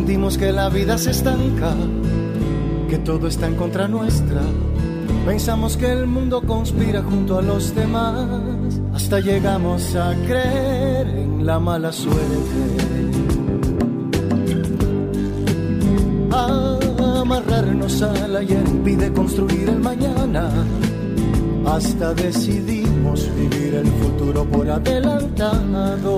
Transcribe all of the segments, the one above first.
Sentimos que la vida se estanca, que todo está en contra nuestra. Pensamos que el mundo conspira junto a los demás, hasta llegamos a creer en la mala suerte. Amarrarnos al ayer impide construir el mañana. Hasta decidimos vivir el futuro por adelantado.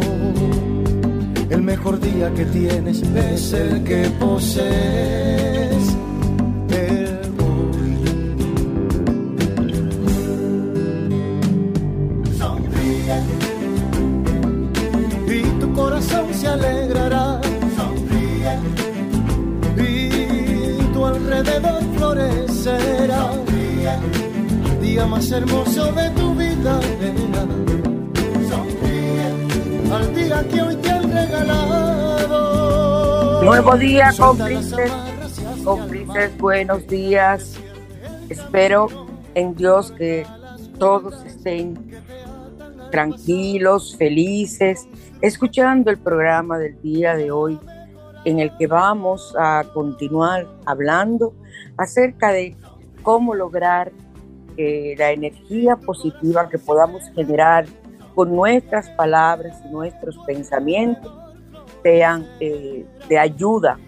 El mejor día que tienes es el que posees Nuevo día, cómplices. Cómplices, buenos días. Espero en Dios que todos estén tranquilos, felices escuchando el programa del día de hoy en el que vamos a continuar hablando acerca de cómo lograr que la energía positiva que podamos generar con nuestras palabras y nuestros pensamientos sean eh, de ayuda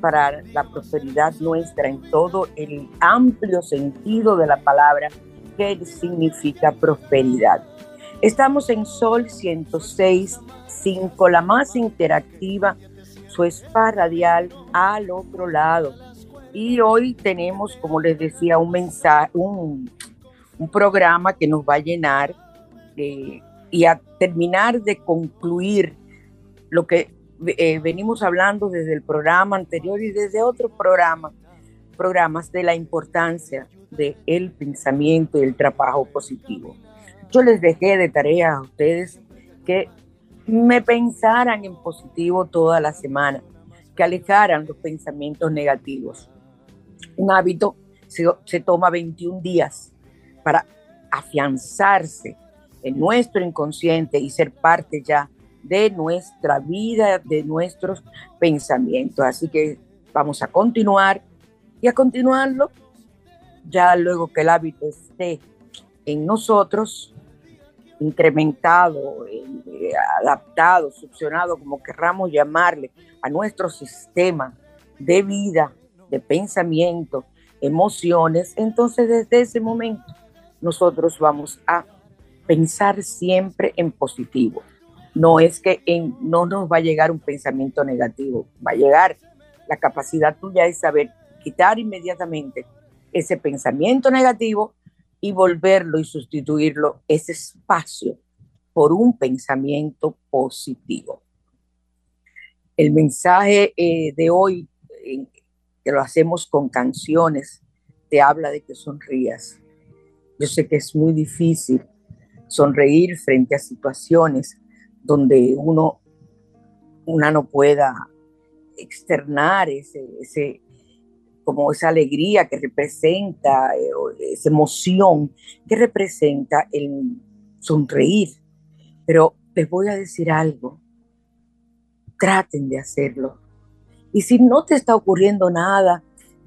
para la prosperidad nuestra en todo el amplio sentido de la palabra que significa prosperidad. Estamos en Sol 106.5, la más interactiva, su spa radial al otro lado. Y hoy tenemos, como les decía, un mensaje, un, programa que nos va a llenar y a terminar de concluir lo que eh, venimos hablando desde el programa anterior y desde otros programas, programas de la importancia del pensamiento y el trabajo positivo. Yo les dejé de tarea a ustedes que me pensaran en positivo toda la semana, que alejaran los pensamientos negativos. Un hábito se, toma 21 días para afianzarse en nuestro inconsciente y ser parte ya de nuestra vida, de nuestros pensamientos. Así que vamos a continuar y a continuarlo ya luego que el hábito esté en nosotros, incrementado, eh, adaptado, succionado, como querramos llamarle, a nuestro sistema de vida, de pensamiento, emociones, entonces desde ese momento nosotros vamos a pensar siempre en positivo. No es que en, no nos va a llegar un pensamiento negativo, va a llegar la capacidad tuya de saber quitar inmediatamente ese pensamiento negativo y volverlo y sustituirlo, ese espacio, por un pensamiento positivo. El mensaje eh, de hoy, que lo hacemos con canciones, te habla de que sonrías. Yo sé que es muy difícil sonreír frente a situaciones donde uno, una no pueda externar ese, ese, como esa alegría que representa, eh, esa emoción que representa el sonreír. Pero les voy a decir algo, traten de hacerlo. Y si no te está ocurriendo nada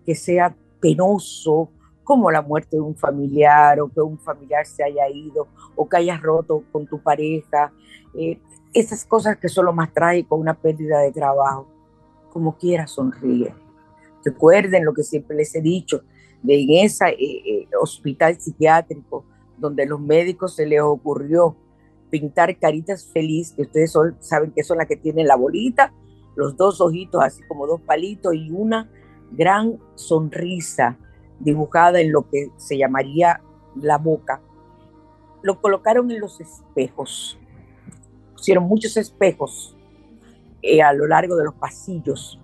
que sea penoso, como la muerte de un familiar o que un familiar se haya ido o que hayas roto con tu pareja, eh, esas cosas que son lo más trágico, una pérdida de trabajo, como quiera sonríe. Recuerden lo que siempre les he dicho, de en ese eh, eh, hospital psiquiátrico donde los médicos se les ocurrió pintar caritas felices, que ustedes saben que son las que tienen la bolita, los dos ojitos así como dos palitos y una gran sonrisa dibujada en lo que se llamaría la boca. Lo colocaron en los espejos. Pusieron muchos espejos eh, a lo largo de los pasillos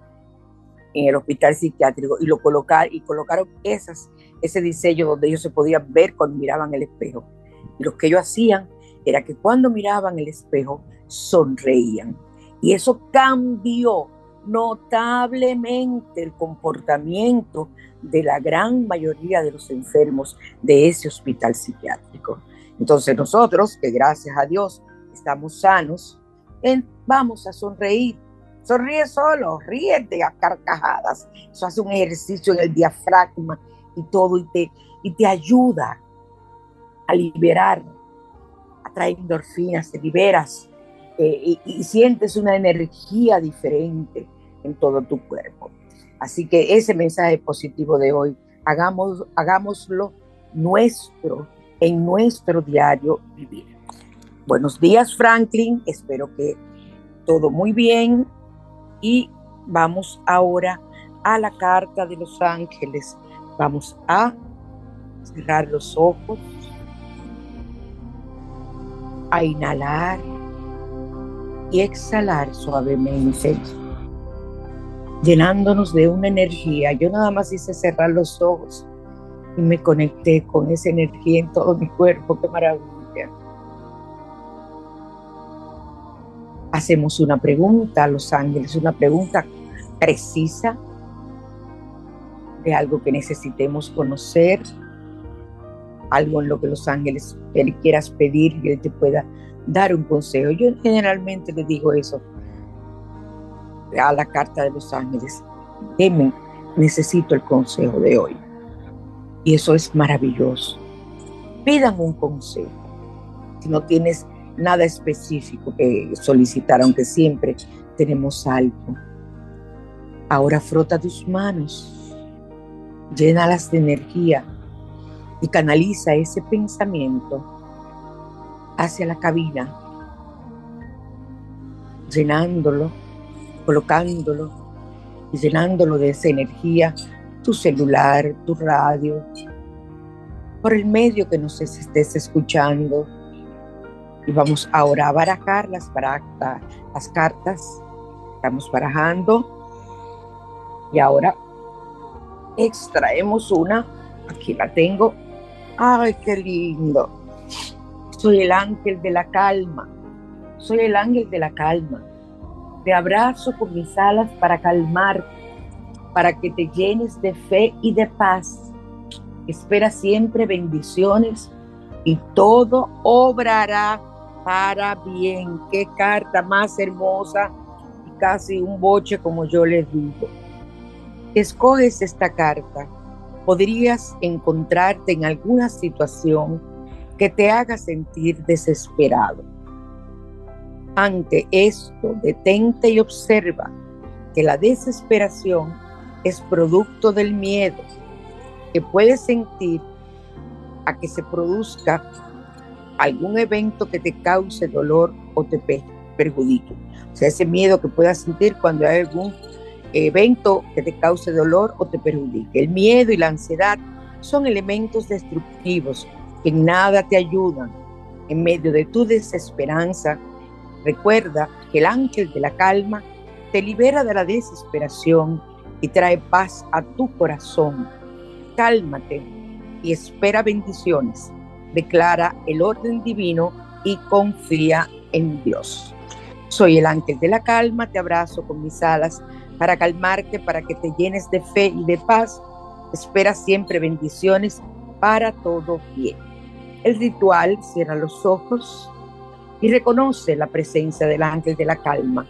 en el hospital psiquiátrico y lo colocar, y colocaron esas, ese diseño donde ellos se podían ver cuando miraban el espejo. Y lo que ellos hacían era que cuando miraban el espejo sonreían. Y eso cambió notablemente el comportamiento de la gran mayoría de los enfermos de ese hospital psiquiátrico. Entonces nosotros, que gracias a Dios estamos sanos, vamos a sonreír. Sonríe solo, ríete a carcajadas. Eso hace un ejercicio en el diafragma y todo y te, y te ayuda a liberar, atrae endorfinas, te liberas eh, y sientes una energía diferente en todo tu cuerpo. Así que ese mensaje positivo de hoy, hagamos, hagámoslo nuestro, en nuestro diario vivir. Buenos días, Franklin. Espero que todo muy bien. Y vamos ahora a la carta de los ángeles. Vamos a cerrar los ojos, a inhalar y exhalar suavemente llenándonos de una energía. Yo nada más hice cerrar los ojos y me conecté con esa energía en todo mi cuerpo. ¡Qué maravilla! Hacemos una pregunta a los ángeles, una pregunta precisa de algo que necesitemos conocer, algo en lo que los ángeles él quieras pedir y él te pueda dar un consejo. Yo generalmente le digo eso a la carta de los ángeles, deme, necesito el consejo de hoy. Y eso es maravilloso. Pidan un consejo. Si no tienes nada específico que solicitar, aunque siempre tenemos algo. Ahora frota tus manos, llénalas de energía y canaliza ese pensamiento hacia la cabina, llenándolo colocándolo y llenándolo de esa energía, tu celular, tu radio, por el medio que nos estés escuchando. Y vamos ahora a barajar las, las cartas. Estamos barajando. Y ahora extraemos una. Aquí la tengo. ¡Ay, qué lindo! Soy el ángel de la calma. Soy el ángel de la calma. Te abrazo con mis alas para calmarte, para que te llenes de fe y de paz. Espera siempre bendiciones y todo obrará para bien. Qué carta más hermosa y casi un boche como yo les digo. Escoges esta carta. Podrías encontrarte en alguna situación que te haga sentir desesperado ante esto, detente y observa que la desesperación es producto del miedo que puedes sentir a que se produzca algún evento que te cause dolor o te perjudique. O sea, ese miedo que puedas sentir cuando hay algún evento que te cause dolor o te perjudique. El miedo y la ansiedad son elementos destructivos que nada te ayudan en medio de tu desesperanza Recuerda que el ángel de la calma te libera de la desesperación y trae paz a tu corazón. Cálmate y espera bendiciones. Declara el orden divino y confía en Dios. Soy el ángel de la calma, te abrazo con mis alas para calmarte, para que te llenes de fe y de paz. Espera siempre bendiciones para todo bien. El ritual cierra los ojos y reconoce la presencia del ángel de la calma.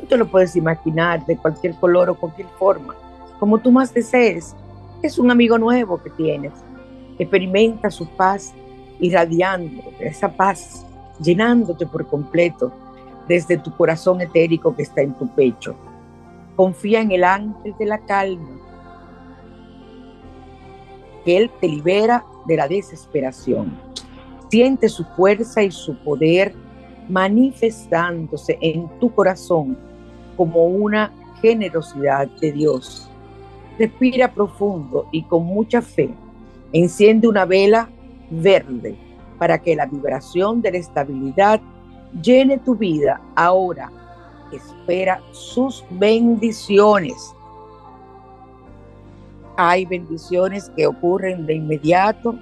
Tú te lo puedes imaginar de cualquier color o cualquier forma, como tú más desees. Es un amigo nuevo que tienes. Experimenta su paz irradiando esa paz, llenándote por completo desde tu corazón etérico que está en tu pecho. Confía en el ángel de la calma, que Él te libera de la desesperación. Siente su fuerza y su poder manifestándose en tu corazón como una generosidad de Dios. Respira profundo y con mucha fe. Enciende una vela verde para que la vibración de la estabilidad llene tu vida ahora. Espera sus bendiciones. Hay bendiciones que ocurren de inmediato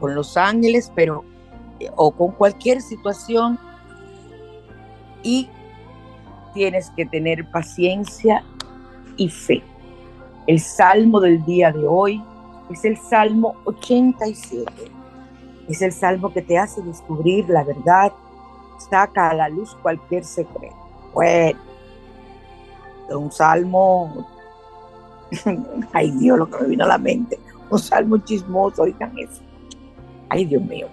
con los ángeles, pero o con cualquier situación y tienes que tener paciencia y fe. El salmo del día de hoy es el Salmo 87. Es el salmo que te hace descubrir la verdad, saca a la luz cualquier secreto. Bueno, un salmo, ay Dios, lo que me vino a la mente, un salmo chismoso, oigan eso. Ay Dios mío,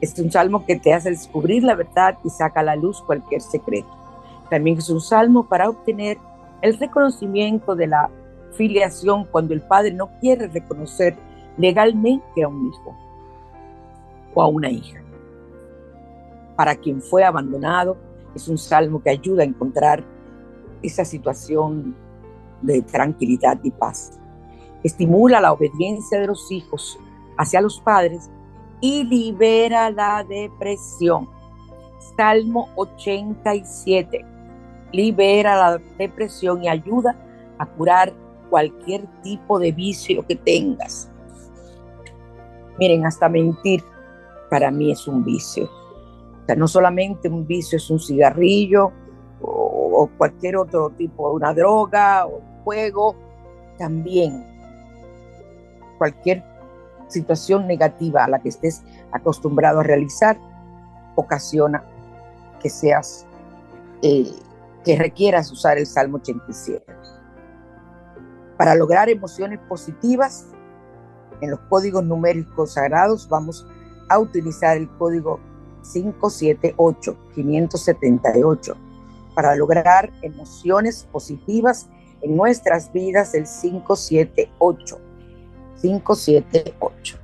es un salmo que te hace descubrir la verdad y saca a la luz cualquier secreto. También es un salmo para obtener el reconocimiento de la filiación cuando el padre no quiere reconocer legalmente a un hijo o a una hija. Para quien fue abandonado, es un salmo que ayuda a encontrar esa situación de tranquilidad y paz. Estimula la obediencia de los hijos hacia los padres y libera la depresión. Salmo 87. Libera la depresión y ayuda a curar cualquier tipo de vicio que tengas. Miren, hasta mentir para mí es un vicio. No solamente un vicio es un cigarrillo o, cualquier otro tipo, una droga o juego, también cualquier situación negativa a la que estés acostumbrado a realizar ocasiona que seas, eh, que requieras usar el Salmo 87. Para lograr emociones positivas, en los códigos numéricos sagrados vamos a utilizar el código 578, 578. Para lograr emociones positivas en nuestras vidas, el 578. 578.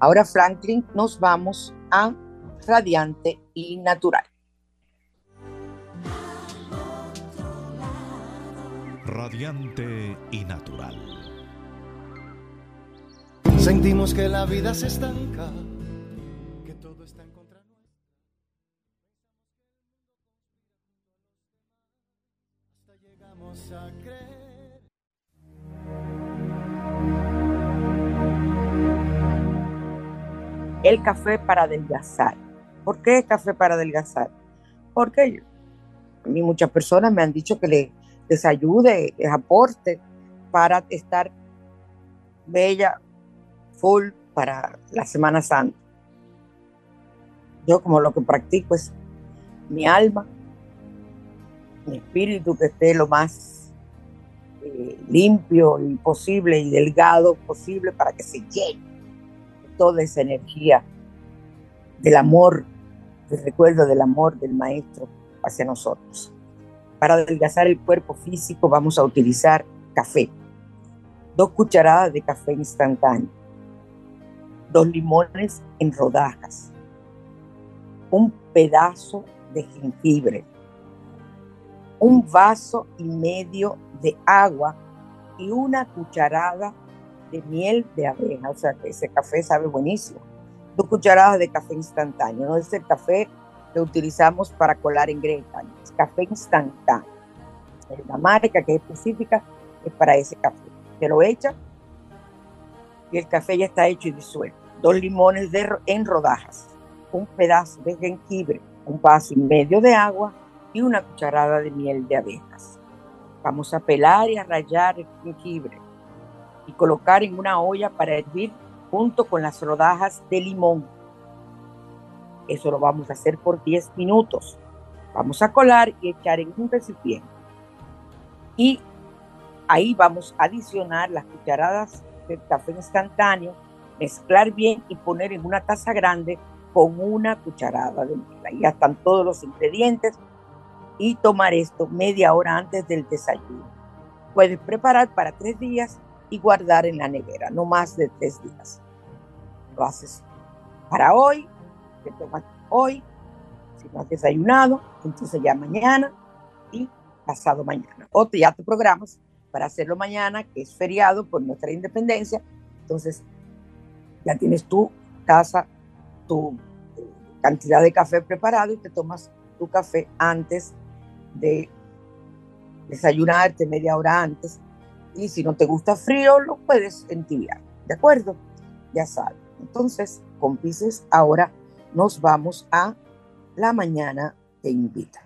Ahora, Franklin, nos vamos a Radiante y Natural. Radiante y natural. Sentimos que la vida se estanca, que todo está en contra nuestra. Hasta llegamos a creer. El café para adelgazar. ¿Por qué el café para adelgazar? Porque a mí muchas personas me han dicho que le les ayude, les aporte para estar bella, full para la Semana Santa. Yo como lo que practico es mi alma, mi espíritu que esté lo más eh, limpio y posible y delgado posible para que se llene toda esa energía del amor, del recuerdo del amor del Maestro hacia nosotros. Para adelgazar el cuerpo físico vamos a utilizar café. Dos cucharadas de café instantáneo. Dos limones en rodajas. Un pedazo de jengibre. Un vaso y medio de agua y una cucharada de miel de abeja. O sea que ese café sabe buenísimo. Dos cucharadas de café instantáneo. No es el café que utilizamos para colar en Greta. Es café instantáneo. La marca que es específica es para ese café. Se lo echa y el café ya está hecho y disuelto. dos limones en rodajas, un pedazo de jengibre, un vaso y medio de agua y una cucharada de miel de abejas. Vamos a pelar y a rallar el jengibre y colocar en una olla para hervir junto con las rodajas de limón. Eso lo vamos a hacer por 10 minutos. Vamos a colar y echar en un recipiente. Y ahí vamos a adicionar las cucharadas de café instantáneo, mezclar bien y poner en una taza grande con una cucharada de miel. Ahí están todos los ingredientes y tomar esto media hora antes del desayuno. Puedes preparar para tres días y guardar en la nevera, no más de tres días. Lo haces para hoy, te tomas hoy, si no has desayunado, entonces ya mañana y pasado mañana. O ya te programas para hacerlo mañana, que es feriado por nuestra independencia, entonces ya tienes tu taza, tu cantidad de café preparado y te tomas tu café antes de desayunarte media hora antes. Y si no te gusta frío, lo puedes entibiar. ¿De acuerdo? Ya sabes. Entonces, con Pisces, ahora nos vamos a la mañana te invita.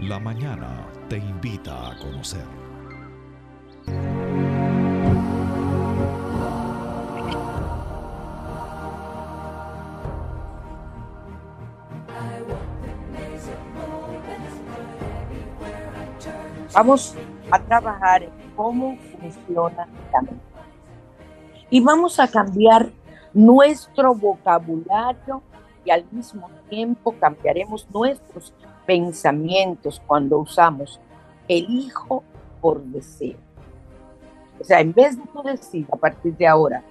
La mañana te invita a conocer. Vamos a trabajar en cómo funciona la mente. Y vamos a cambiar nuestro vocabulario y al mismo tiempo cambiaremos nuestros pensamientos cuando usamos el hijo por deseo. O sea, en vez de tú decir a partir de ahora,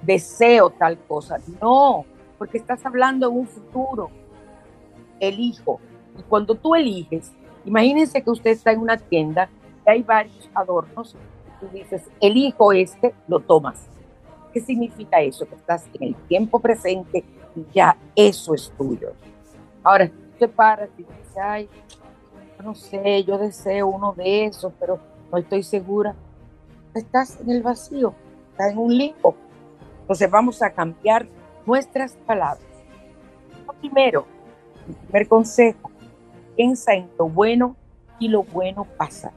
deseo tal cosa, no, porque estás hablando en un futuro, elijo. Y cuando tú eliges, Imagínense que usted está en una tienda y hay varios adornos y tú dices, elijo este, lo tomas. ¿Qué significa eso? Que estás en el tiempo presente y ya eso es tuyo. Ahora, tú te paras y dices, ay, no sé, yo deseo uno de esos, pero no estoy segura. Estás en el vacío, estás en un limbo. Entonces vamos a cambiar nuestras palabras. Primero, el primer consejo, piensa en lo bueno y lo bueno pasa.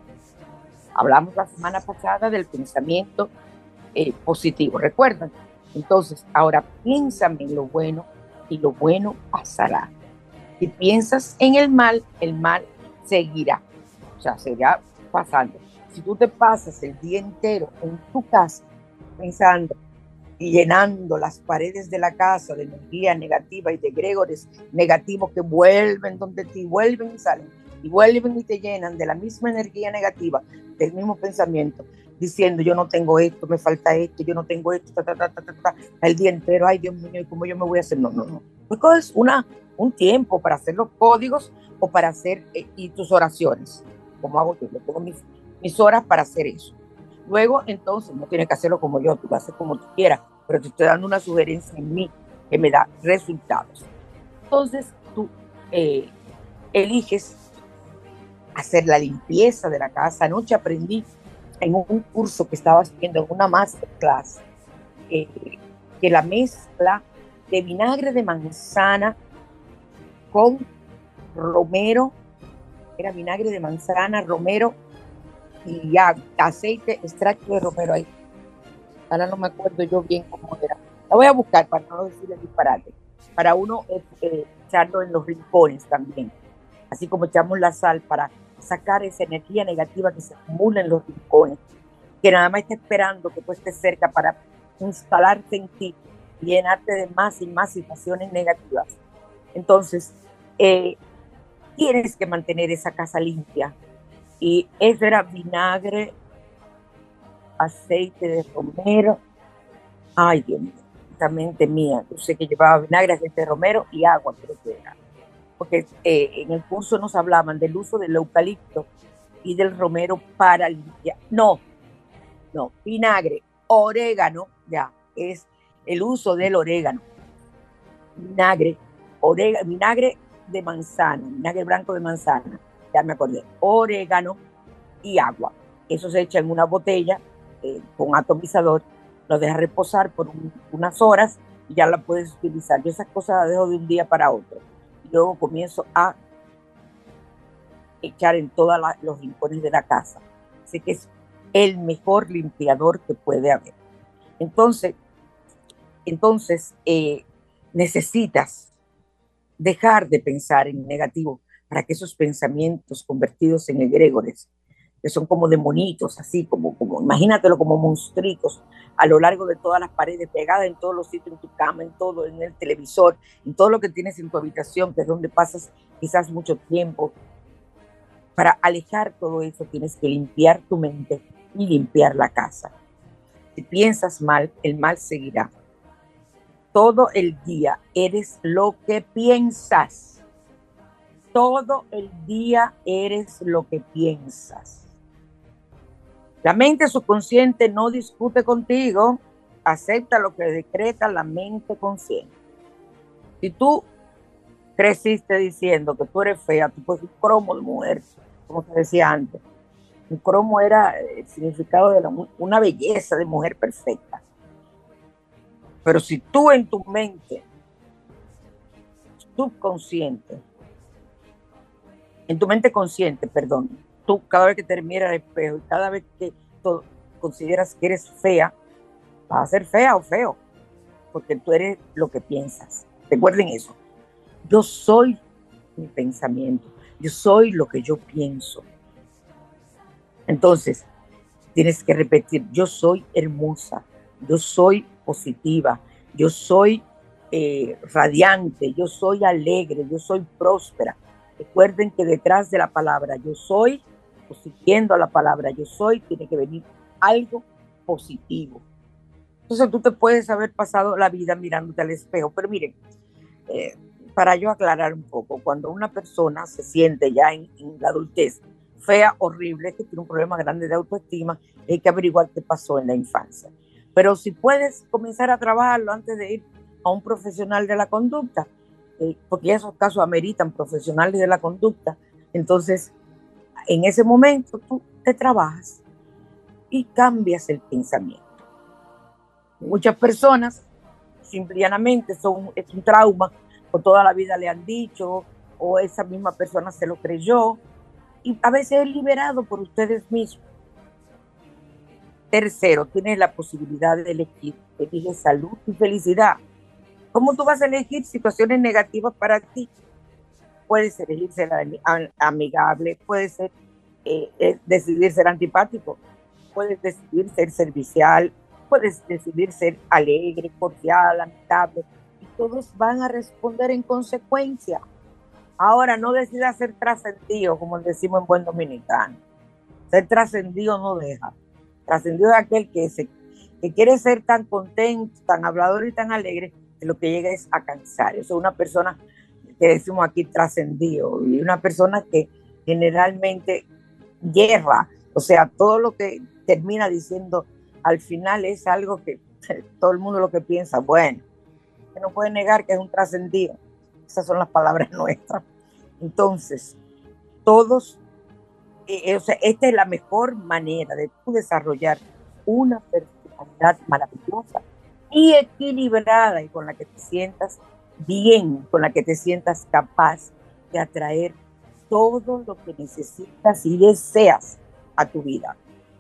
Hablamos la semana pasada del pensamiento eh, positivo, ¿recuerdan? Entonces, ahora piénsame en lo bueno y lo bueno pasará. Si piensas en el mal, el mal seguirá. O sea, seguirá pasando. Si tú te pasas el día entero en tu casa pensando y llenando las paredes de la casa de energía negativa y de gregores negativos que vuelven donde ti, vuelven y salen, y vuelven y te llenan de la misma energía negativa, del mismo pensamiento, diciendo yo no tengo esto, me falta esto, yo no tengo esto, el día entero, ay Dios mío, ¿y cómo yo me voy a hacer? No, no, no. Pues es una, un tiempo para hacer los códigos o para hacer eh, y tus oraciones, como hago yo, yo tengo mis, mis horas para hacer eso Luego, entonces, no tienes que hacerlo como yo, tú vas a hacer como tú quieras, pero te estoy dando una sugerencia en mí que me da resultados. Entonces, tú eh, eliges hacer la limpieza de la casa. Anoche aprendí en un curso que estaba haciendo, en una masterclass, eh, que la mezcla de vinagre de manzana con romero, era vinagre de manzana, romero y ya aceite extracto de romero ahí. Ahora no me acuerdo yo bien cómo era. La voy a buscar para no decirle disparate. Para uno eh, echarlo en los rincones también. Así como echamos la sal para sacar esa energía negativa que se acumula en los rincones, que nada más está esperando que tú estés cerca para instalarte en ti llenarte de más y más situaciones negativas. Entonces, eh, tienes que mantener esa casa limpia, y eso era vinagre, aceite de romero. Ay, Dios mío, mente mía. Yo sé que llevaba vinagre, aceite de romero y agua, creo que era. Porque eh, en el curso nos hablaban del uso del eucalipto y del romero para limpiar. No, no, vinagre, orégano, ya, es el uso del orégano. Vinagre, orégano, vinagre de manzana, vinagre blanco de manzana ya me acordé, orégano y agua. Eso se echa en una botella eh, con atomizador, lo dejas reposar por unas horas y ya la puedes utilizar. Yo esas cosas las dejo de un día para otro. Luego comienzo a echar en todos los rincones de la casa. Así que es el mejor limpiador que puede haber. Entonces, entonces eh, necesitas dejar de pensar en negativo para que esos pensamientos convertidos en egregores, que son como demonitos, así como, como imagínatelo como monstruos a lo largo de todas las paredes, pegadas en todos los sitios, en tu cama, en todo, en el televisor, en todo lo que tienes en tu habitación, que es donde pasas quizás mucho tiempo. Para alejar todo eso tienes que limpiar tu mente y limpiar la casa. Si piensas mal, el mal seguirá todo el día eres lo que piensas. Todo el día eres lo que piensas. La mente subconsciente no discute contigo, acepta lo que decreta la mente consciente. Si tú creciste diciendo que tú eres fea, tú puedes un cromo de mujer, como se decía antes. Un cromo era el significado de una belleza de mujer perfecta. Pero si tú en tu mente subconsciente, en tu mente consciente, perdón, tú cada vez que te miras al espejo y cada vez que consideras que eres fea, vas a ser fea o feo, porque tú eres lo que piensas. Recuerden eso. Yo soy mi pensamiento, yo soy lo que yo pienso. Entonces, tienes que repetir, yo soy hermosa, yo soy positiva, yo soy eh, radiante, yo soy alegre, yo soy próspera. Recuerden que detrás de la palabra yo soy, o siguiendo la palabra yo soy, tiene que venir algo positivo. Entonces tú te puedes haber pasado la vida mirándote al espejo, pero miren, eh, para yo aclarar un poco, cuando una persona se siente ya en, en la adultez fea, horrible, que tiene un problema grande de autoestima, hay que averiguar qué pasó en la infancia. Pero si puedes comenzar a trabajarlo antes de ir a un profesional de la conducta, eh, porque esos casos ameritan profesionales de la conducta, entonces en ese momento tú te trabajas y cambias el pensamiento. Muchas personas simplemente son, es un trauma, o toda la vida le han dicho, o esa misma persona se lo creyó, y a veces es liberado por ustedes mismos. Tercero, tienes la posibilidad de elegir. Salud y felicidad. ¿Cómo tú vas a elegir situaciones negativas para ti? Elegir ser amigable, puedes ser, eh, eh, decidir ser antipático, puedes decidir ser servicial, puedes decidir ser alegre, cordial, amigable, y todos van a responder en consecuencia. Ahora no decidas ser trascendido, como decimos en buen dominicano. Ser trascendido no deja. Trascendido es aquel que, se, que quiere ser tan contento, tan hablador y tan alegre, que lo que llega es a cansar. Eso es una persona que decimos aquí trascendido y una persona que generalmente guerra, o sea, todo lo que termina diciendo al final es algo que todo el mundo lo que piensa, bueno, que no puede negar que es un trascendido. Esas son las palabras nuestras. Entonces, todos eh, o sea, esta es la mejor manera de desarrollar una personalidad maravillosa y equilibrada y con la que te sientas bien, con la que te sientas capaz de atraer todo lo que necesitas y deseas a tu vida.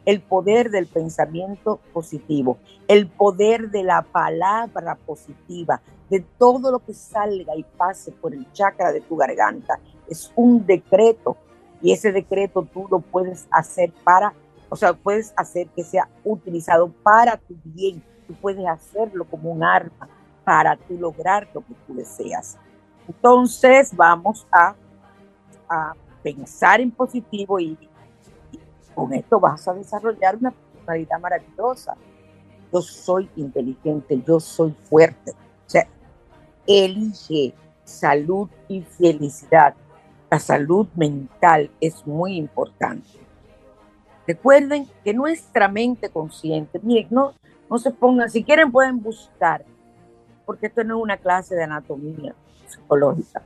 El poder del pensamiento positivo, el poder de la palabra positiva, de todo lo que salga y pase por el chakra de tu garganta. Es un decreto y ese decreto tú lo puedes hacer para, o sea, puedes hacer que sea utilizado para tu bien, tú puedes hacerlo como un arma para tú lograr lo que tú deseas. Entonces vamos a, a pensar en positivo y, con esto vas a desarrollar una personalidad maravillosa. Yo soy inteligente, yo soy fuerte. O sea, elige salud y felicidad la salud mental es muy importante. Recuerden que nuestra mente consciente, miren, no, no se pongan, si quieren pueden buscar, porque esto no es una clase de anatomía psicológica.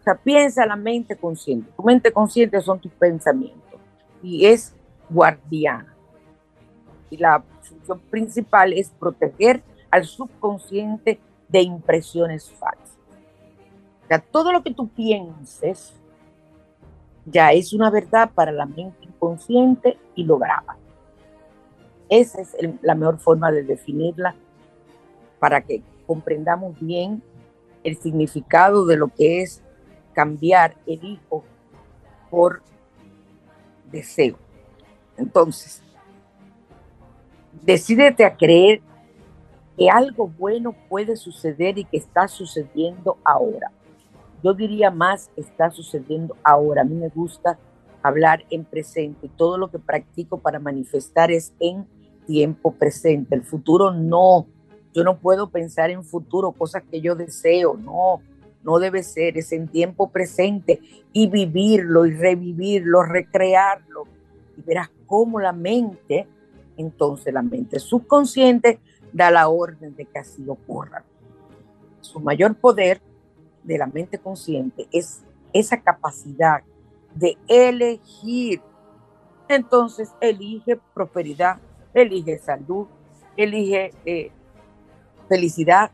O sea, piensa la mente consciente. Tu mente consciente son tus pensamientos y es guardiana. y la función principal es proteger al subconsciente de impresiones falsas. O sea, todo lo que tú pienses ya es una verdad para la mente inconsciente y lo graba. Esa es la mejor forma de definirla para que comprendamos bien el significado de lo que es cambiar el hijo por deseo. Entonces, decídete a creer que algo bueno puede suceder y que está sucediendo ahora. Yo diría más, está sucediendo ahora. A mí me gusta hablar en presente. Todo lo que practico para manifestar es en tiempo presente. El futuro no. Yo no puedo pensar en futuro, cosas que yo deseo. No, no debe ser. Es en tiempo presente y vivirlo y revivirlo, recrearlo. Y verás cómo la mente, entonces la mente subconsciente, da la orden de que así ocurra. Su mayor poder de la mente consciente es esa capacidad de elegir. Entonces elige prosperidad, elige salud, elige eh, felicidad.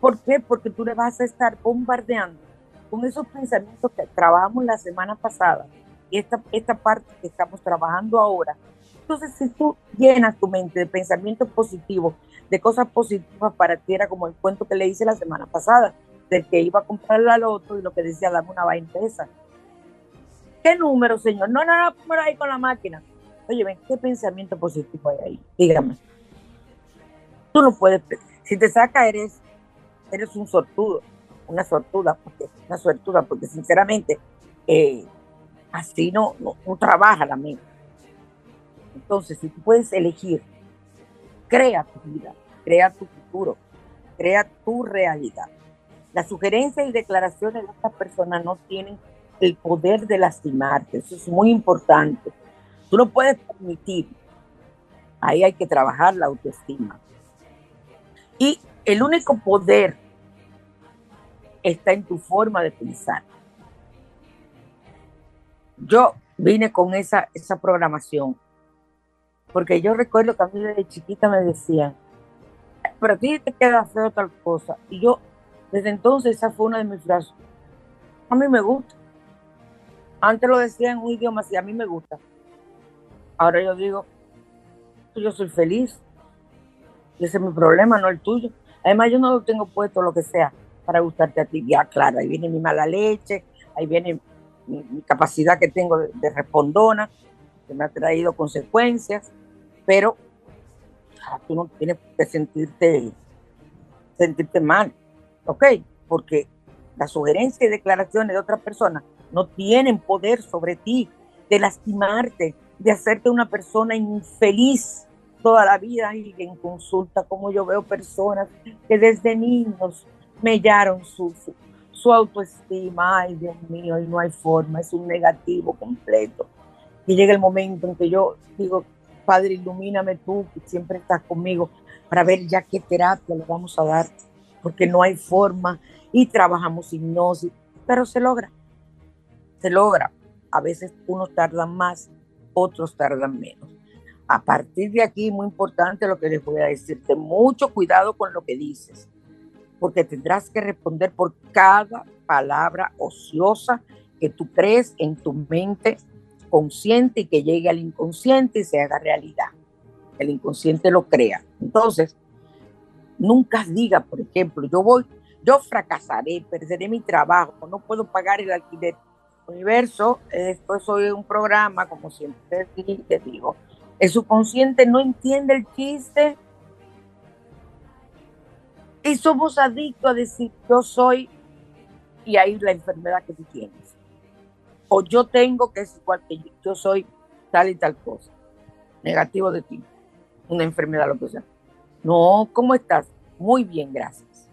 ¿Por qué? Porque tú le vas a estar bombardeando con esos pensamientos que trabajamos la semana pasada y esta, esta parte que estamos trabajando ahora entonces, si tú llenas tu mente de pensamientos positivos, de cosas positivas para ti, era como el cuento que le hice la semana pasada, del que iba a comprar la loto y lo que decía, dame una vaina esa. ¿Qué número, señor? No, no, no, ahí con la máquina. Oye, ven, ¿qué pensamiento positivo hay ahí? Dígame. Tú no puedes, si te saca, eres, eres un sortudo, una sortuda, porque, una sortuda, porque sinceramente, eh, así no, no, no trabaja la mente. Entonces, si tú puedes elegir, crea tu vida, crea tu futuro, crea tu realidad. Las sugerencias y declaraciones de estas personas no tienen el poder de lastimarte, eso es muy importante. Tú no puedes permitir, ahí hay que trabajar la autoestima. Y el único poder está en tu forma de pensar. Yo vine con esa, esa programación porque yo recuerdo que a mí desde chiquita me decían, pero a ti te queda feo tal cosa. Y yo, desde entonces, esa fue una de mis frases. A mí me gusta. Antes lo decía en un idioma así, a mí me gusta. Ahora yo digo, yo soy feliz. Ese es mi problema, no el tuyo. Además, yo no tengo puesto lo que sea para gustarte a ti. Ya, claro, ahí viene mi mala leche, ahí viene mi, capacidad que tengo de respondona, que me ha traído consecuencias pero tú no tienes que sentirte, sentirte mal, ¿ok? Porque las sugerencias y declaraciones de otras personas no tienen poder sobre ti, de lastimarte, de hacerte una persona infeliz toda la vida y en consulta, como yo veo personas que desde niños mellaron su, su, su autoestima, ay Dios mío, y no hay forma, es un negativo completo. Y llega el momento en que yo digo, Padre, ilumíname tú, que siempre estás conmigo, para ver ya qué terapia le vamos a dar, porque no hay forma y trabajamos hipnosis, pero se logra, se logra. A veces unos tardan más, otros tardan menos. A partir de aquí, muy importante lo que les voy a decirte, mucho cuidado con lo que dices, porque tendrás que responder por cada palabra ociosa que tú crees en tu mente consciente y que llegue al inconsciente y se haga realidad. El inconsciente lo crea. Entonces, nunca diga, por ejemplo, yo voy, yo fracasaré, perderé mi trabajo, no puedo pagar el alquiler. Universo, esto es hoy un programa, como siempre te digo, el subconsciente no entiende el chiste y somos adictos a decir yo soy y ahí la enfermedad que tú tienes o yo tengo que es igual que yo, soy tal y tal cosa, negativo de ti, una enfermedad, lo que sea. No, ¿cómo estás? Muy bien, gracias.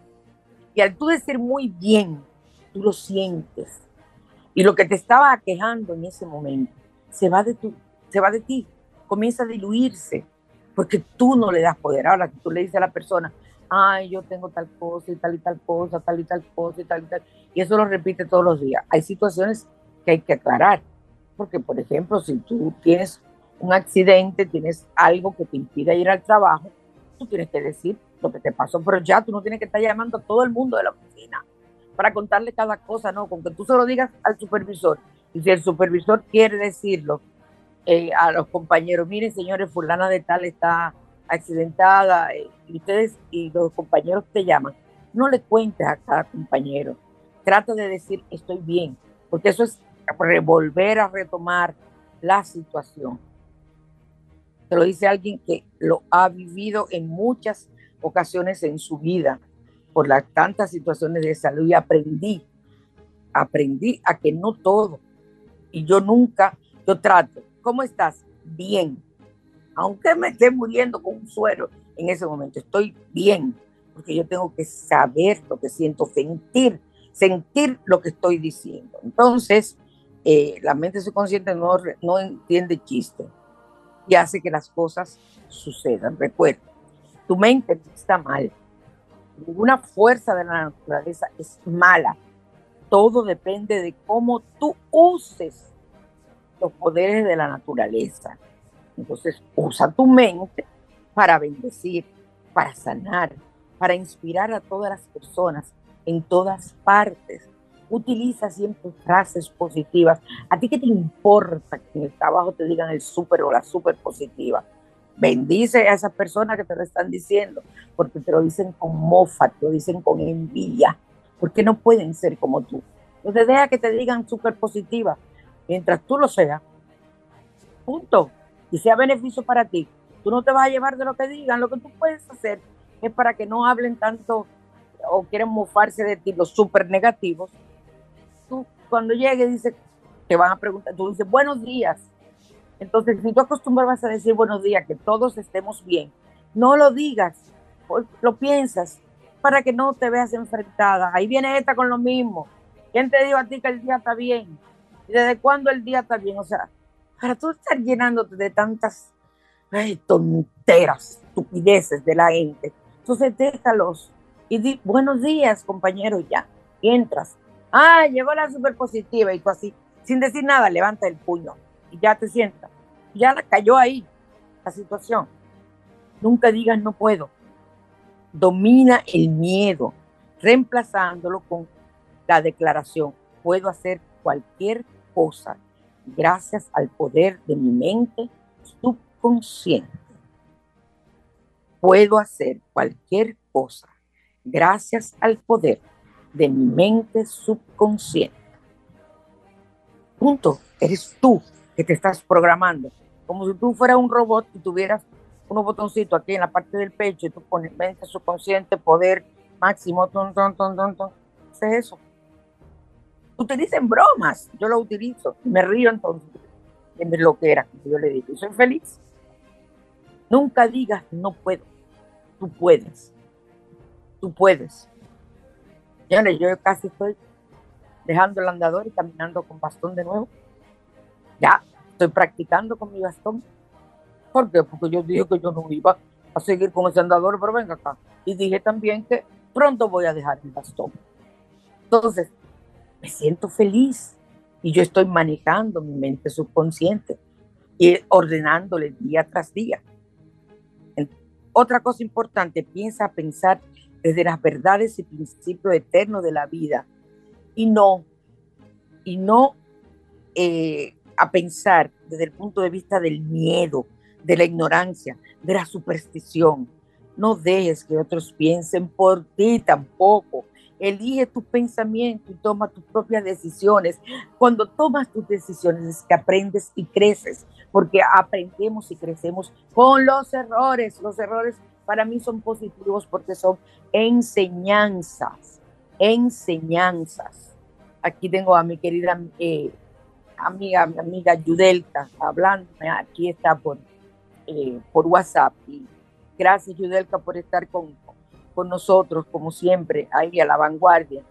Y al tú decir muy bien, tú lo sientes. Y lo que te estaba quejando en ese momento se va de, tu, se va de ti, comienza a diluirse, porque tú no le das poder. Ahora que tú le dices a la persona, ay, yo tengo tal cosa y tal y tal cosa, tal y tal cosa y tal y tal, y eso lo repite todos los días. Hay situaciones que hay que aclarar. Porque, por ejemplo, si tú tienes un accidente, tienes algo que te impide ir al trabajo, tú tienes que decir lo que te pasó, pero ya tú no tienes que estar llamando a todo el mundo de la oficina para contarle cada cosa, no, con que tú se lo digas al supervisor. Y si el supervisor quiere decirlo eh, a los compañeros, miren señores, fulana de tal está accidentada, eh, y ustedes y los compañeros te llaman, no le cuentes a cada compañero, trata de decir estoy bien, porque eso es revolver a retomar la situación. Te lo dice alguien que lo ha vivido en muchas ocasiones en su vida por las tantas situaciones de salud y aprendí, aprendí a que no todo. Y yo nunca, yo trato, ¿cómo estás? Bien. Aunque me esté muriendo con un suero en ese momento, estoy bien, porque yo tengo que saber lo que siento, sentir, sentir lo que estoy diciendo. Entonces, eh, la mente subconsciente no, no entiende chiste y hace que las cosas sucedan. Recuerda, tu mente está mal. Ninguna fuerza de la naturaleza es mala. Todo depende de cómo tú uses los poderes de la naturaleza. Entonces, usa tu mente para bendecir, para sanar, para inspirar a todas las personas en todas partes utiliza siempre frases positivas. ¿A ti qué te importa que en el trabajo te digan el súper o la súper positiva? Bendice a esas personas que te lo están diciendo, porque te lo dicen con mofa, te lo dicen con envidia, porque no pueden ser como tú. Entonces deja que te digan súper positiva, mientras tú lo seas, punto, y sea beneficio para ti. Tú no te vas a llevar de lo que digan, lo que tú puedes hacer es para que no hablen tanto o quieren mofarse de ti los súper negativos, tú cuando llegue dice, te van a preguntar, tú dices buenos días. Entonces, si tú acostumbras a decir buenos días, que todos estemos bien, no lo digas, lo piensas para que no te veas enfrentada. Ahí viene esta con lo mismo. ¿Quién te dijo a ti que el día está bien? ¿Y desde cuándo el día está bien? O sea, para tú estar llenándote de tantas tonteras, estupideces de la gente, entonces déjalos y di buenos días, compañero, ya. Y entras Ah, llegó la superpositiva y tú así, sin decir nada, levanta el puño y ya te sientas. Ya la cayó ahí la situación. Nunca digas no puedo. Domina el miedo, reemplazándolo con la declaración. Puedo hacer cualquier cosa gracias al poder de mi mente subconsciente. Puedo hacer cualquier cosa gracias al poder de mi mente subconsciente. Punto. Eres tú que te estás programando. Como si tú fueras un robot y tuvieras unos botoncitos aquí en la parte del pecho y tú pones mente subconsciente, poder máximo, ton, ton, ton, ton, ton. es eso. Utilicen bromas. Yo lo utilizo. Me río entonces en lo que era. Yo le digo, soy feliz. Nunca digas no puedo. Tú puedes. Tú puedes. Señores, yo casi estoy dejando el andador y caminando con bastón de nuevo. Ya, estoy practicando con mi bastón. ¿Por qué? Porque yo dije que yo no iba a seguir con ese andador, pero venga acá. Y dije también que pronto voy a dejar el bastón. Entonces, me siento feliz y yo estoy manejando mi mente subconsciente y ordenándole día tras día. Otra cosa importante, piensa a pensar desde las verdades y principios eternos de la vida y no, y no eh, a pensar desde el punto de vista del miedo, de la ignorancia, de la superstición. No dejes que otros piensen por ti tampoco. Elige tus pensamientos y toma tus propias decisiones. Cuando tomas tus decisiones es que aprendes y creces, porque aprendemos y crecemos con los errores. Los errores para mí son positivos porque son enseñanzas, enseñanzas. Aquí tengo a mi querida eh, amiga, mi amiga Yudelka hablando, aquí está por, eh, por WhatsApp. Gracias Yudelka por estar con, con nosotros, como siempre, ahí a la vanguardia.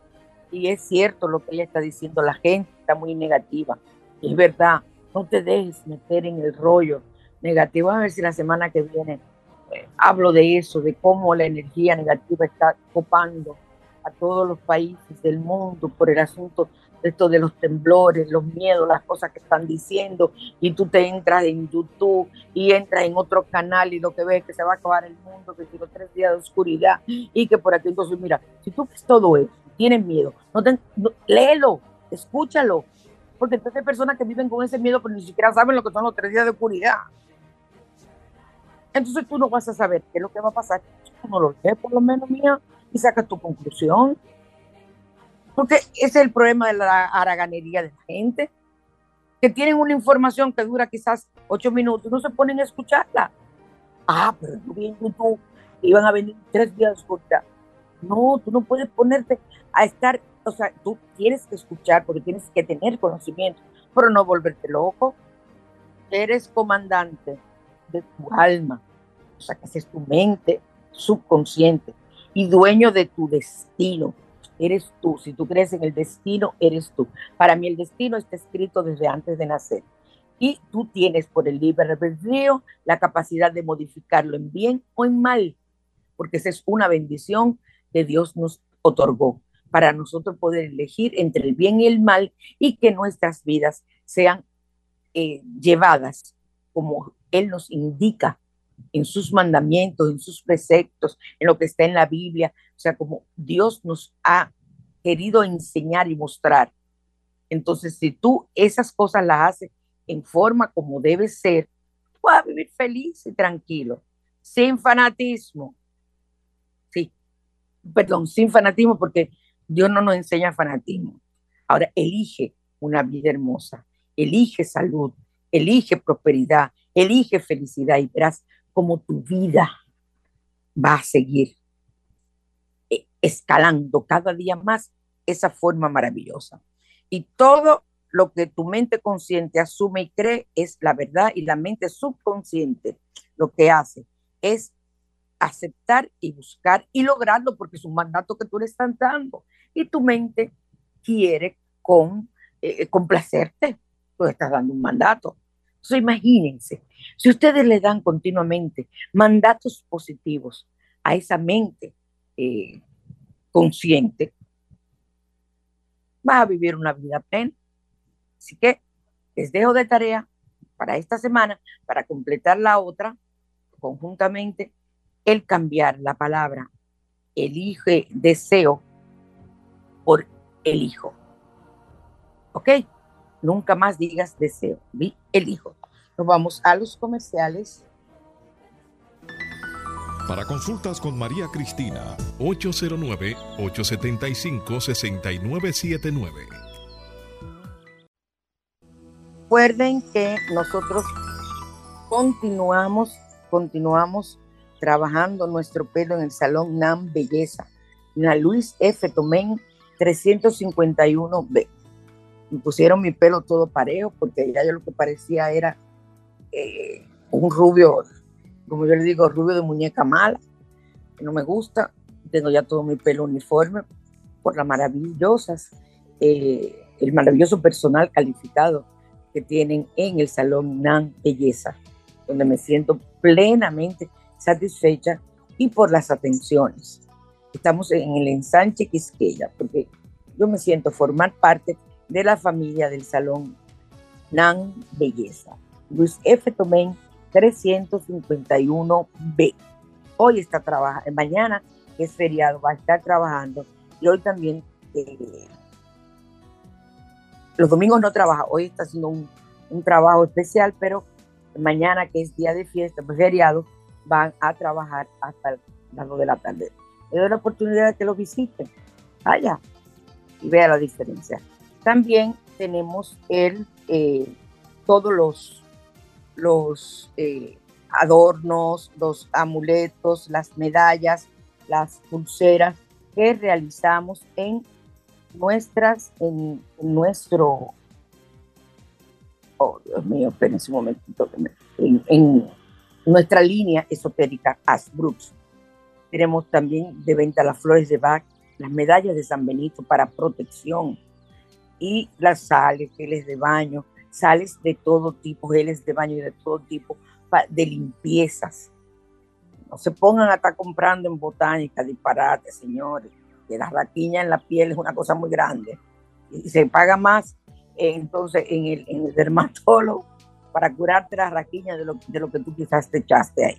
Y es cierto lo que ella está diciendo, la gente está muy negativa. Es verdad, no te dejes meter en el rollo negativo. A ver si la semana que viene hablo de eso, de cómo la energía negativa está copando a todos los países del mundo por el asunto esto de los temblores, los miedos, las cosas que están diciendo, y tú te entras en YouTube y entras en otro canal y lo que ves es que se va a acabar el mundo, que tiene tres días de oscuridad y que por aquí entonces, mira, si tú ves todo eso, tienes miedo, no, te, léelo, escúchalo, porque entonces hay personas que viven con ese miedo pero ni siquiera saben lo que son los tres días de oscuridad. Entonces tú no vas a saber qué es lo que va a pasar. Tú no lo lees por lo menos, mía, y sacas tu conclusión. Porque ese es el problema de la haraganería de la gente, que tienen una información que dura quizás ocho minutos no se ponen a escucharla. Ah, pero tú vi en YouTube iban a venir tres días escuchar. No, tú no puedes ponerte a estar, o sea, tú tienes que escuchar porque tienes que tener conocimiento, pero no volverte loco. Eres comandante de tu alma, o sea, que es tu mente subconsciente y dueño de tu destino. Eres tú. Si tú crees en el destino, eres tú. Para mí el destino está escrito desde antes de nacer. Y tú tienes por el libre albedrío la capacidad de modificarlo en bien o en mal, porque esa es una bendición que Dios nos otorgó para nosotros poder elegir entre el bien y el mal y que nuestras vidas sean eh, llevadas como Él nos indica en sus mandamientos, en sus preceptos, en lo que está en la Biblia, o sea, como Dios nos ha querido enseñar y mostrar. Entonces, si tú esas cosas las haces en forma como debe ser, tú vas a vivir feliz y tranquilo, sin fanatismo. Sí, perdón, sin fanatismo, porque Dios no nos enseña fanatismo. Ahora, elige una vida hermosa, elige salud, elige prosperidad, elige felicidad y verás como tu vida va a seguir eh, escalando cada día más esa forma maravillosa. Y todo lo que tu mente consciente asume y cree es la verdad y la mente subconsciente lo que hace es aceptar y buscar y lograrlo porque es un mandato que tú le estás dando y tu mente quiere con, eh, complacerte, tú estás dando un mandato. Entonces imagínense, si ustedes le dan continuamente mandatos positivos a esa mente eh, consciente, va a vivir una vida plena. Así que les dejo de tarea para esta semana, para completar la otra, conjuntamente, el cambiar la palabra elige deseo por elijo. ¿Ok? Nunca más digas deseo, vi elijo. Nos vamos a los comerciales. Para consultas con María Cristina, 809-875-6979. Recuerden que nosotros continuamos, continuamos trabajando nuestro pelo en el Salón NAM Belleza, en la Luis F. Tomén 351B me pusieron mi pelo todo parejo porque ya yo lo que parecía era eh, un rubio, como yo le digo, rubio de muñeca mala, que no me gusta. Tengo ya todo mi pelo uniforme por las maravillosas, eh, el maravilloso personal calificado que tienen en el Salón NAN Belleza, donde me siento plenamente satisfecha y por las atenciones. Estamos en el ensanche Quisqueya, porque yo me siento formar parte de la familia del Salón NAN Belleza. Luis F. Tomén 351B. Hoy está trabajando, mañana es feriado, va a estar trabajando y hoy también, eh, los domingos no trabaja, hoy está haciendo un, trabajo especial, pero mañana que es día de fiesta, pues feriado, van a trabajar hasta las 2 de la tarde. Le doy la oportunidad de que lo visiten, vaya y vea la diferencia. También tenemos el, eh, todos los, los eh, adornos, los amuletos, las medallas, las pulseras que realizamos en nuestras, en, nuestro, oh Dios mío, espérense un momentito, en, nuestra línea esotérica Asbrooks. Tenemos también de venta las flores de Bach, las medallas de San Benito para protección, y las sales, geles de baño, sales de todo tipo, geles de baño y de todo tipo de limpiezas. No se pongan a estar comprando en botánica disparate, señores. que la raquiña en la piel es una cosa muy grande y se paga más eh, entonces en el, en el dermatólogo para curarte la raquiña de lo, de lo que tú quizás te echaste ahí.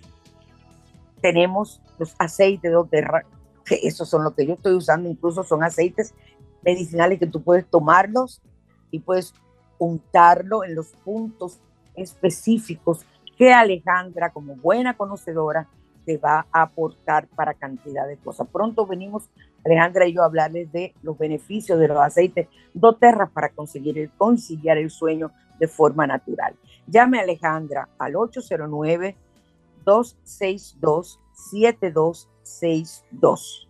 Tenemos los aceites de Oterra, que esos son los que yo estoy usando, incluso son aceites medicinales que tú puedes tomarlos y puedes untarlo en los puntos específicos que Alejandra, como buena conocedora, te va a aportar para cantidad de cosas. Pronto venimos, Alejandra y yo, a hablarles de los beneficios de los aceites doTERRA para conseguir el, conciliar el sueño de forma natural. Llame a Alejandra al 809-262-7262.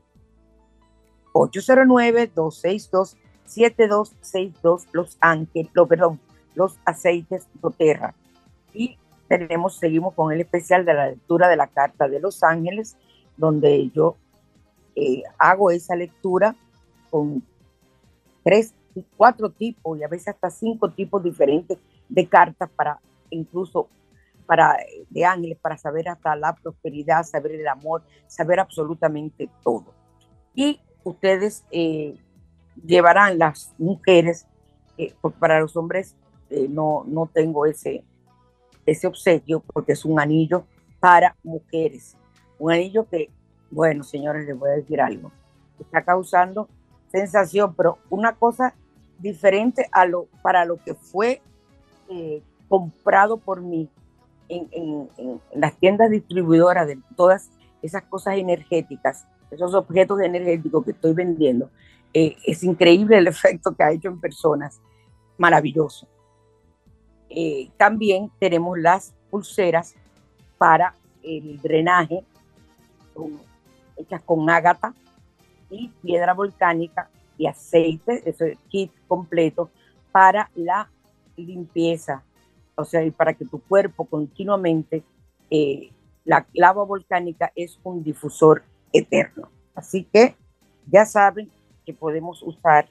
809-262-7262, los ángeles, perdón, los aceites doTERRA. Y tenemos, seguimos con el especial de la lectura de la Carta de los Ángeles, donde yo eh, hago esa lectura con tres, cuatro tipos y a veces hasta cinco tipos diferentes de cartas para incluso para de ángeles para saber hasta la prosperidad, saber el amor, saber absolutamente todo. Y ustedes eh, llevarán las mujeres, eh, para los hombres no, no tengo ese, ese obsequio porque es un anillo para mujeres. Un anillo que, bueno, señores, les voy a decir algo. Está causando sensación, pero una cosa diferente a lo, para lo que fue eh, comprado por mí en, las tiendas distribuidoras de todas esas cosas energéticas, esos objetos energéticos que estoy vendiendo. Eh, es increíble el efecto que ha hecho en personas. Maravilloso. Eh, también tenemos las pulseras para el drenaje, hechas con ágata y piedra volcánica y aceite, ese kit completo para la limpieza, o sea, para que tu cuerpo continuamente, eh, la lava volcánica es un difusor eterno. Así que ya saben que podemos usar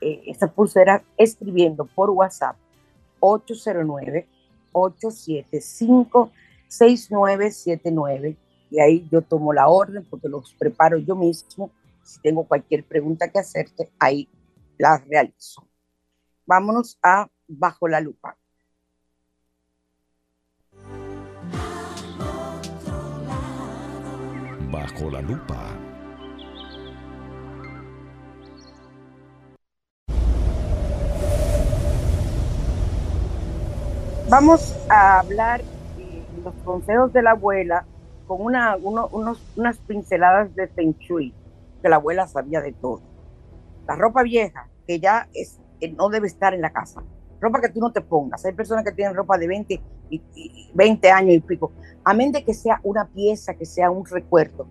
eh, esa pulsera escribiendo por WhatsApp 809-875-6979. Y ahí yo tomo la orden porque los preparo yo mismo. Si tengo cualquier pregunta que hacerte, ahí la realizo. Vámonos a Bajo la Lupa. Bajo la Lupa. Vamos a hablar de los consejos de la abuela con unas pinceladas de Feng Shui, que la abuela sabía de todo. La ropa vieja, que ya es, no debe estar en la casa. Ropa que tú no te pongas. Hay personas que tienen ropa de 20, y, 20 años y pico. A de que sea una pieza, que sea un recuerdo.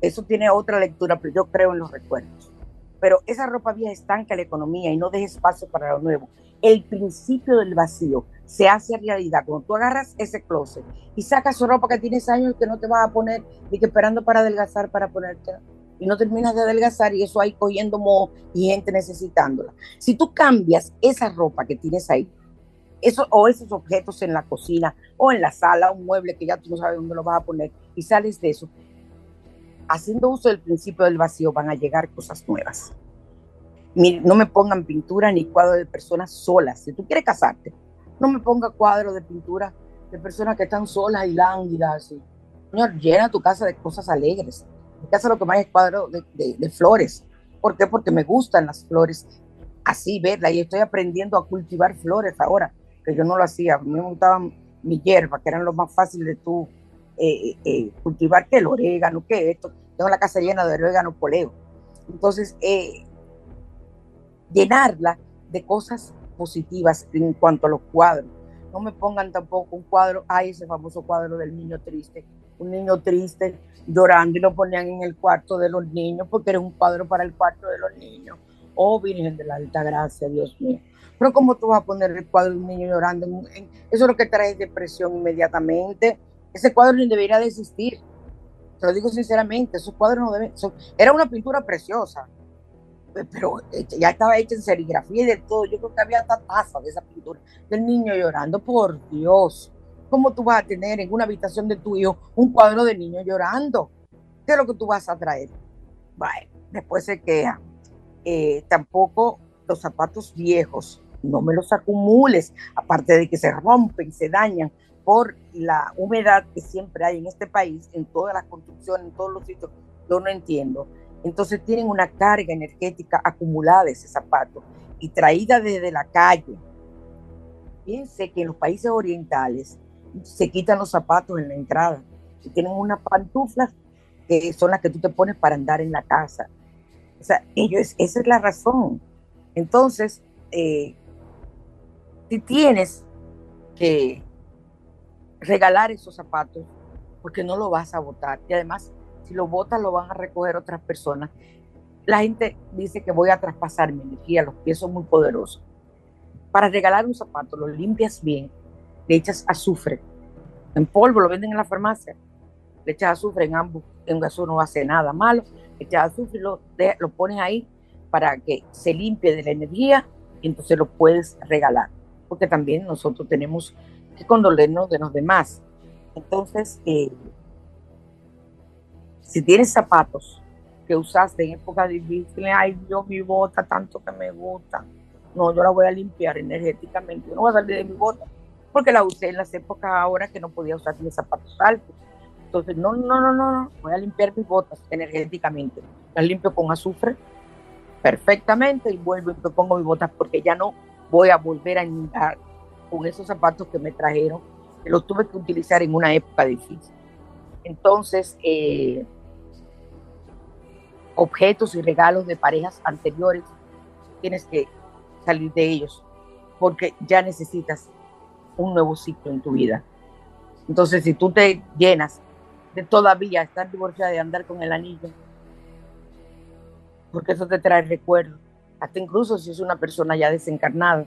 Eso tiene otra lectura, pero yo creo en los recuerdos. Pero esa ropa vieja estanca la economía y no deja espacio para lo nuevo. El principio del vacío se hace realidad. Cuando tú agarras ese closet y sacas su ropa que tienes años que no te vas a poner y que esperando para adelgazar para ponerte y no terminas de adelgazar y eso ahí cogiendo moho y gente necesitándola. Si tú cambias esa ropa que tienes ahí, eso, o esos objetos en la cocina o en la sala, un mueble que ya tú no sabes dónde lo vas a poner y sales de eso, haciendo uso del principio del vacío van a llegar cosas nuevas. no me pongan pintura ni cuadro de personas solas. Si tú quieres casarte, no me ponga cuadros de pintura de personas que están solas y lánguidas. Señor, llena tu casa de cosas alegres. Mi casa lo que más es cuadro de, flores. ¿Por qué? Porque me gustan las flores así, verla. Y estoy aprendiendo a cultivar flores ahora, que yo no lo hacía. Me gustaban mi hierba, que eran lo más fácil de tú eh, eh, eh, cultivar, que el orégano, que esto. Tengo la casa llena de orégano poleo. Entonces, llenarla de cosas positivas en cuanto a los cuadros. No me pongan tampoco un cuadro, ay, ese famoso cuadro del niño triste, un niño triste llorando y lo ponían en el cuarto de los niños porque era un cuadro para el cuarto de los niños. Oh, Virgen de la Alta Gracia, Dios mío. Pero ¿cómo tú vas a poner el cuadro de un niño llorando? eso es lo que trae depresión inmediatamente. Ese cuadro ni debería de existir. Te lo digo sinceramente, esos cuadros no deben... era una pintura preciosa, pero este, ya estaba hecha en serigrafía y de todo. Yo creo que había hasta taza de esa pintura del niño llorando. Por Dios, ¿cómo tú vas a tener en una habitación de tu hijo un cuadro de niño llorando? ¿Qué es lo que tú vas a traer? Bueno, después se queja. Eh, tampoco los zapatos viejos, no me los acumules, aparte de que se rompen, se dañan por la humedad que siempre hay en este país, en todas las construcciones, en todos los sitios, yo no entiendo. Entonces tienen una carga energética acumulada ese zapato y traída desde la calle. Piense que en los países orientales se quitan los zapatos en la entrada y tienen unas pantuflas que son las que tú te pones para andar en la casa. O sea, esa es la razón. Entonces, eh, si tienes que regalar esos zapatos, porque no lo vas a votar. Y además, si lo votas, lo van a recoger otras personas. La gente dice que voy a traspasar mi energía, los pies son muy poderosos. Para regalar un zapato, lo limpias bien, le echas azufre. En polvo lo venden en la farmacia. Le echas azufre en ambos, en eso no hace nada malo. Le echas azufre y lo, lo pones ahí para que se limpie de la energía y entonces lo puedes regalar. Porque también nosotros tenemos que condolernos de los demás. Entonces, eh, si tienes zapatos que usaste en época difíciles, ay Dios, mi bota tanto que me gusta, no, yo la voy a limpiar energéticamente, yo no voy a salir de mi bota, porque la usé en las épocas ahora que no podía usar mis zapatos altos. Entonces, no, no, no, no, voy a limpiar mis botas energéticamente. Las limpio con azufre perfectamente y vuelvo y me pongo mis botas porque ya no voy a volver a inundar con esos zapatos que me trajeron, que los tuve que utilizar en una época difícil. Entonces, eh, objetos y regalos de parejas anteriores, tienes que salir de ellos, porque ya necesitas un nuevo ciclo en tu vida. Entonces, si tú te llenas de todavía estar divorciada de andar con el anillo, porque eso te trae recuerdos, hasta incluso si es una persona ya desencarnada,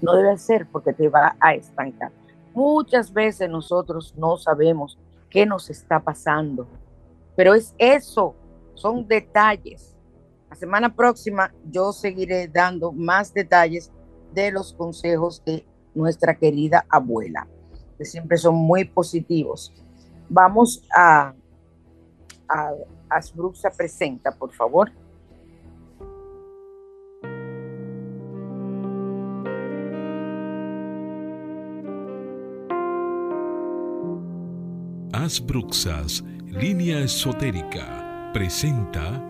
no debe ser porque te va a estancar. Muchas veces nosotros no sabemos qué nos está pasando, pero es eso, son detalles. La semana próxima yo seguiré dando más detalles de los consejos de nuestra querida abuela, que siempre son muy positivos. Vamos a, a Asbruxa Presenta, por favor. Bruxas, línea esotérica, presenta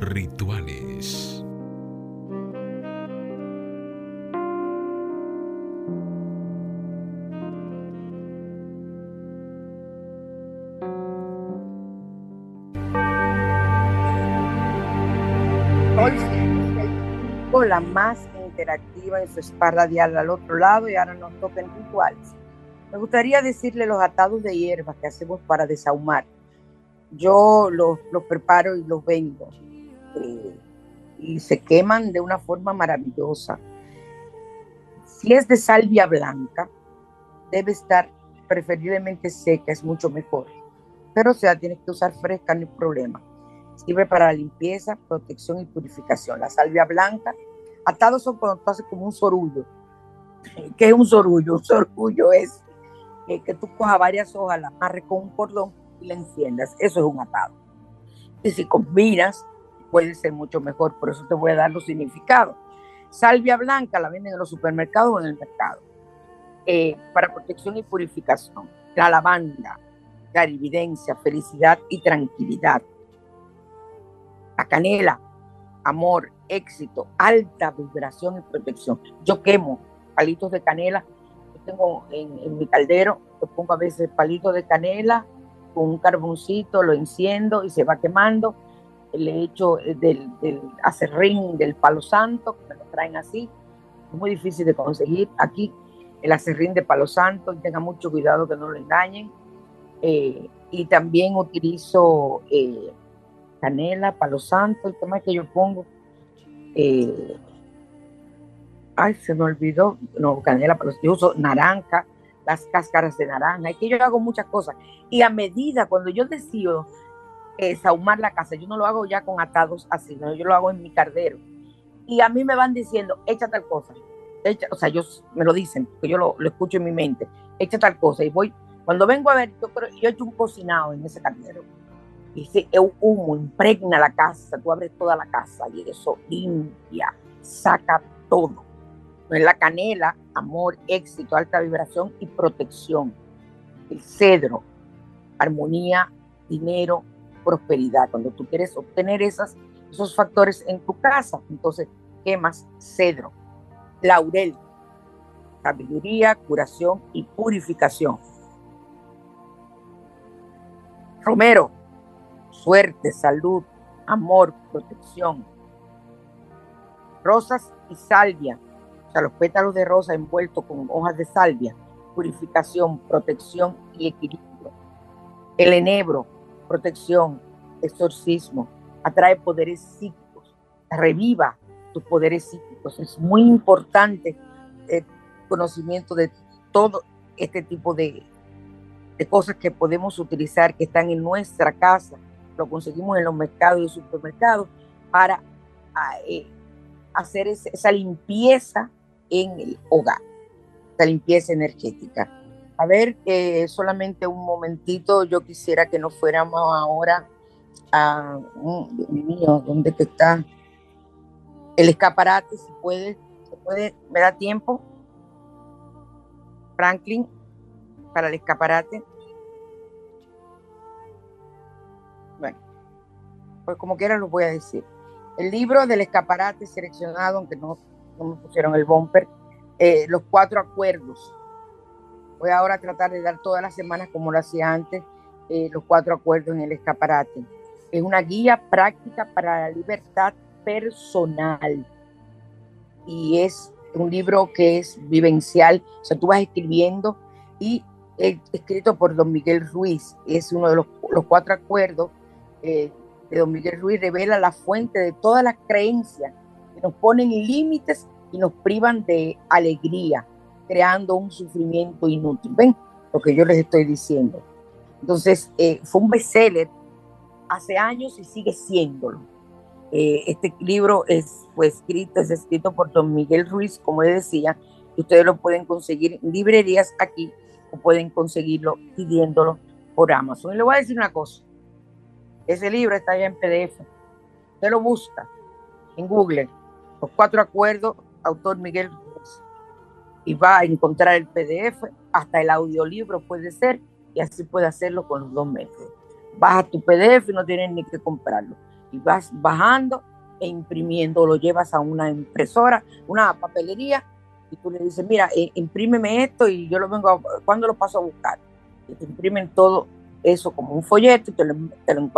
Rituales. La más interactiva en su espalda dial al otro lado y ahora nos toca en rituales. Me gustaría decirle los atados de hierbas que hacemos para desahumar. Yo los, preparo y los vendo. Eh, y se queman de una forma maravillosa. Si es de salvia blanca, debe estar preferiblemente seca, es mucho mejor. Pero o sea, tienes que usar fresca, no hay problema. Sirve para limpieza, protección y purificación. La salvia blanca, atados son cuando tú haces como un sorullo. ¿Qué es un sorullo? Un sorullo es que tú cojas varias hojas, la amarres con un cordón y la enciendas. Eso es un atado. Y si combinas, puede ser mucho mejor. Por eso te voy a dar los significados. Salvia blanca la venden en los supermercados o en el mercado. Eh, para protección y purificación. La lavanda, clarividencia, felicidad y tranquilidad. La canela, amor, éxito, alta vibración y protección. Yo quemo palitos de canela tengo en, mi caldero, le pongo a veces palitos de canela con un carboncito, lo enciendo y se va quemando. Le echo eh, del, del acerrín del palo santo, que me lo traen así. Es muy difícil de conseguir aquí el acerrín de palo santo y tenga mucho cuidado que no lo engañen. Eh, y también utilizo eh, canela, palo santo, el tema que yo pongo ay, se me olvidó, no, canela, pero yo uso naranja, las cáscaras de naranja, es que yo hago muchas cosas. Y a medida, cuando yo decido eh, sahumar la casa, yo no lo hago ya con atados así, no, yo lo hago en mi cardero. Y a mí me van diciendo, echa tal cosa, o sea, ellos me lo dicen, que yo lo, escucho en mi mente, echa tal cosa, y voy, cuando vengo a ver, yo, yo he hecho un cocinado en ese cardero. Ese humo impregna la casa, tú abres toda la casa y eso limpia, saca todo. Es la canela, amor, éxito, alta vibración y protección. El cedro, armonía, dinero, prosperidad. Cuando tú quieres obtener esas, esos factores en tu casa, entonces quemas cedro, laurel, sabiduría, curación y purificación. Romero, suerte, salud, amor, protección. Rosas y salvia, o sea, los pétalos de rosa envueltos con hojas de salvia, purificación, protección y equilibrio. El enebro, protección, exorcismo, atrae poderes psíquicos, reviva tus poderes psíquicos. Es muy importante el conocimiento de todo este tipo de, de cosas que podemos utilizar, que están en nuestra casa, lo conseguimos en los mercados y supermercados, para ah, eh, hacer esa limpieza en el hogar, esa limpieza energética. A ver, eh, solamente un momentito, yo quisiera que nos fuéramos ahora a, Dios mío, ¿dónde está? El escaparate, si puede, se puede, ¿me da tiempo? Franklin, para el escaparate. Pues como quiera lo voy a decir. El libro del escaparate seleccionado, aunque no, no me pusieron el bumper, eh, los cuatro acuerdos. Voy ahora a tratar de dar todas las semanas, como lo hacía antes, eh, los cuatro acuerdos en el escaparate. Es una guía práctica para la libertad personal. Y es un libro que es vivencial, o sea, tú vas escribiendo y es escrito por don Miguel Ruiz, es uno de los, los cuatro acuerdos eh, de don Miguel Ruiz, revela la fuente de todas las creencias que nos ponen límites y nos privan de alegría, creando un sufrimiento inútil. ¿Ven lo que yo les estoy diciendo? Entonces, eh, fue un bestseller hace años y sigue siéndolo. Eh, este libro es, fue escrito, es escrito por don Miguel Ruiz, como les decía, ustedes lo pueden conseguir en librerías aquí o pueden conseguirlo pidiéndolo por Amazon. Y le voy a decir una cosa, ese libro está ya en PDF, usted lo busca en Google, los cuatro acuerdos, autor Miguel y va a encontrar el PDF, hasta el audiolibro puede ser, y así puede hacerlo con los dos métodos baja tu PDF y no tienes ni que comprarlo. Y vas bajando e imprimiendo, lo llevas a una impresora, una papelería, y tú le dices, mira, eh, imprímeme esto y yo lo vengo, a, ¿cuándo lo paso a buscar? Y te imprimen todo eso como un folleto, te lo, te lo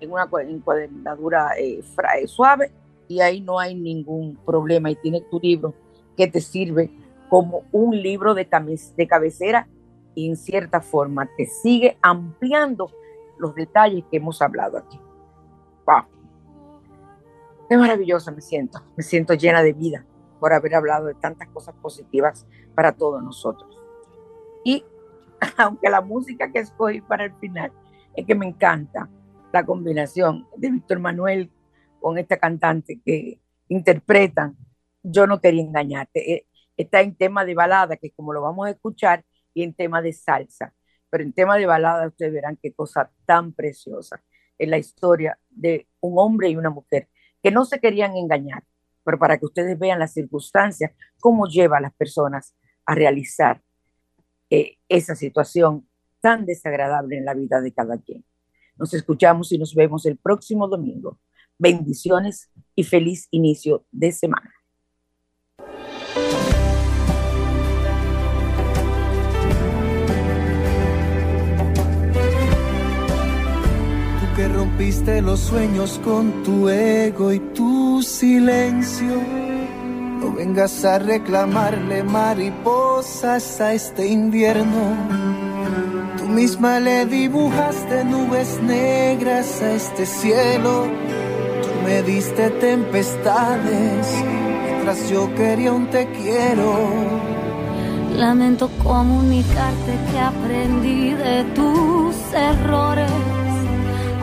en una encuadernadura eh, eh, suave y ahí no hay ningún problema y tienes tu libro que te sirve como un libro de, de cabecera y en cierta forma te sigue ampliando los detalles que hemos hablado aquí. ¡Wow! Qué maravillosa me siento. Me siento llena de vida por haber hablado de tantas cosas positivas para todos nosotros. Y aunque la música que escogí para el final es que me encanta la combinación de Víctor Manuel con esta cantante que interpretan, yo no quería engañarte. Eh, está en tema de balada, que como lo vamos a escuchar, y en tema de salsa. Pero en tema de balada ustedes verán qué cosa tan preciosa es la historia de un hombre y una mujer que no se querían engañar, pero para que ustedes vean las circunstancias, cómo lleva a las personas a realizar eh, esa situación tan desagradable en la vida de cada quien. Nos escuchamos y nos vemos el próximo domingo. Bendiciones y feliz inicio de semana. que rompiste los sueños con tu ego y tu silencio. No vengas a reclamarle mariposas a este invierno. Tú misma le dibujaste nubes negras a este cielo. Tú me diste tempestades mientras yo quería un te quiero. Lamento comunicarte que aprendí de tus errores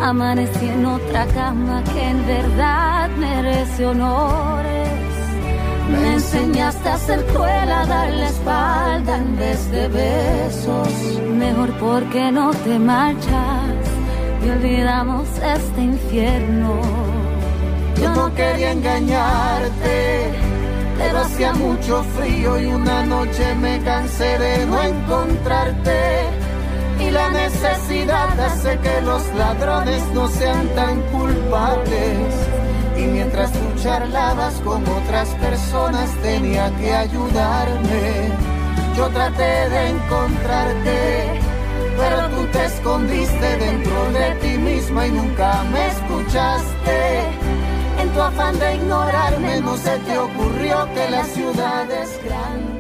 Amanecí en otra cama que en verdad merece honores. Me enseñaste a ser cruel, a dar la espalda en vez de besos. Mejor porque no te marchas y olvidamos este infierno. Yo no quería engañarte, pero hacía mucho frío y una noche me cansé de no encontrarte. Y la necesidad hace que los ladrones no sean tan culpables. Y mientras tú charlabas con otras personas tenía que ayudarme. Yo traté de encontrarte pero tú te escondiste dentro de ti misma y nunca me escuchaste. En tu afán de ignorarme no se te ocurrió que la ciudad es grande